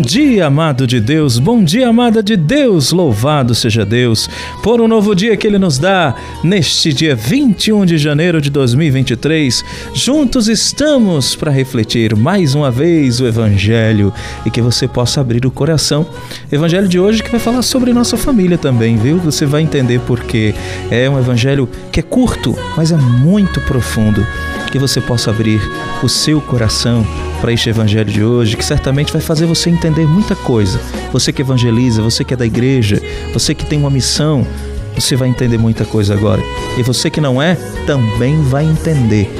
dia, amado de Deus, bom dia, amada de Deus, louvado seja Deus por um novo dia que Ele nos dá neste dia 21 de janeiro de 2023. Juntos estamos para refletir mais uma vez o Evangelho e que você possa abrir o coração. Evangelho de hoje que vai falar sobre nossa família também, viu? Você vai entender porque é um Evangelho que é curto, mas é muito profundo. Que você possa abrir o seu coração para este evangelho de hoje, que certamente vai fazer você entender muita coisa. Você que evangeliza, você que é da igreja, você que tem uma missão, você vai entender muita coisa agora. E você que não é, também vai entender.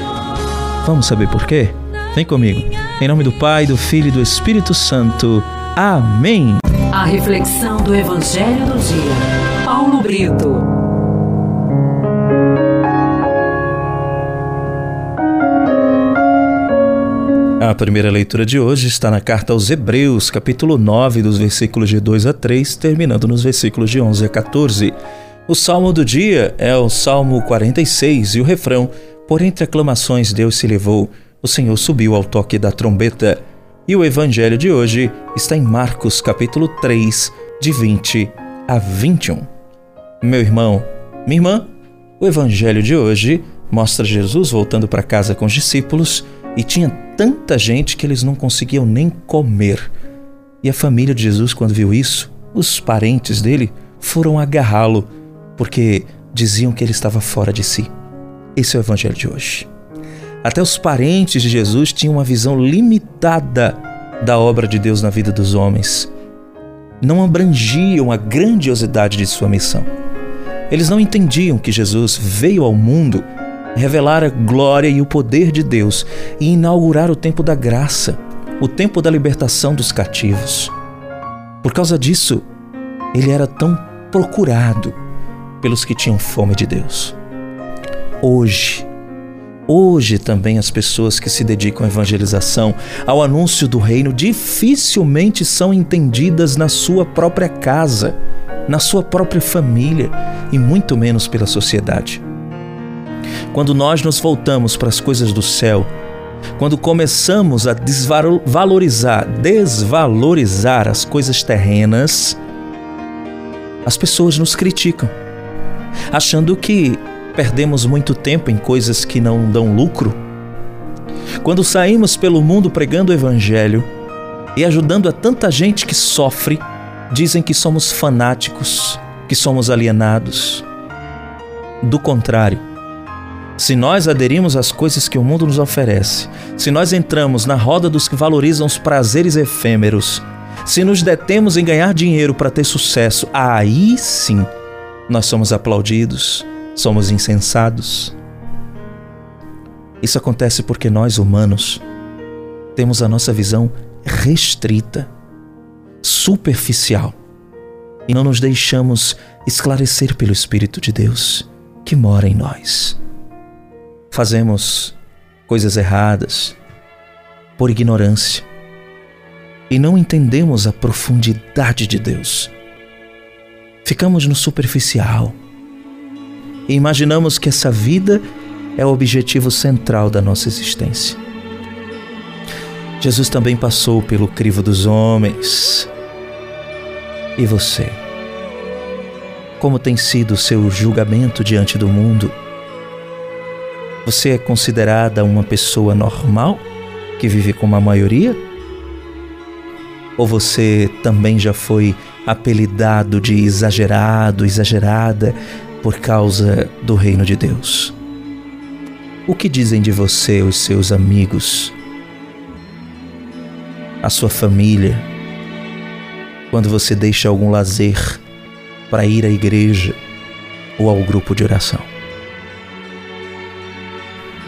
Vamos saber por quê? Vem comigo. Em nome do Pai, do Filho e do Espírito Santo. Amém. A reflexão do evangelho do dia. Paulo Brito. A primeira leitura de hoje está na carta aos Hebreus, capítulo 9, dos versículos de 2 a 3, terminando nos versículos de 11 a 14. O salmo do dia é o Salmo 46 e o refrão: Por entre aclamações Deus se levou, o Senhor subiu ao toque da trombeta. E o evangelho de hoje está em Marcos, capítulo 3, de 20 a 21. Meu irmão, minha irmã, o evangelho de hoje mostra Jesus voltando para casa com os discípulos e tinha tanta gente que eles não conseguiam nem comer. E a família de Jesus, quando viu isso, os parentes dele foram agarrá-lo, porque diziam que ele estava fora de si. Esse é o evangelho de hoje. Até os parentes de Jesus tinham uma visão limitada da obra de Deus na vida dos homens. Não abrangiam a grandiosidade de sua missão. Eles não entendiam que Jesus veio ao mundo revelar a glória e o poder de Deus e inaugurar o tempo da graça, o tempo da libertação dos cativos. Por causa disso, ele era tão procurado pelos que tinham fome de Deus. Hoje, hoje também as pessoas que se dedicam à evangelização, ao anúncio do reino, dificilmente são entendidas na sua própria casa, na sua própria família e muito menos pela sociedade. Quando nós nos voltamos para as coisas do céu, quando começamos a desvalorizar, desvalorizar as coisas terrenas, as pessoas nos criticam, achando que perdemos muito tempo em coisas que não dão lucro. Quando saímos pelo mundo pregando o Evangelho e ajudando a tanta gente que sofre, dizem que somos fanáticos, que somos alienados. Do contrário, se nós aderimos às coisas que o mundo nos oferece, se nós entramos na roda dos que valorizam os prazeres efêmeros, se nos detemos em ganhar dinheiro para ter sucesso, aí sim nós somos aplaudidos, somos insensados. Isso acontece porque nós, humanos, temos a nossa visão restrita, superficial, e não nos deixamos esclarecer pelo Espírito de Deus que mora em nós fazemos coisas erradas por ignorância e não entendemos a profundidade de Deus. Ficamos no superficial e imaginamos que essa vida é o objetivo central da nossa existência. Jesus também passou pelo crivo dos homens. E você? Como tem sido o seu julgamento diante do mundo? Você é considerada uma pessoa normal que vive como a maioria? Ou você também já foi apelidado de exagerado, exagerada por causa do reino de Deus? O que dizem de você os seus amigos, a sua família, quando você deixa algum lazer para ir à igreja ou ao grupo de oração?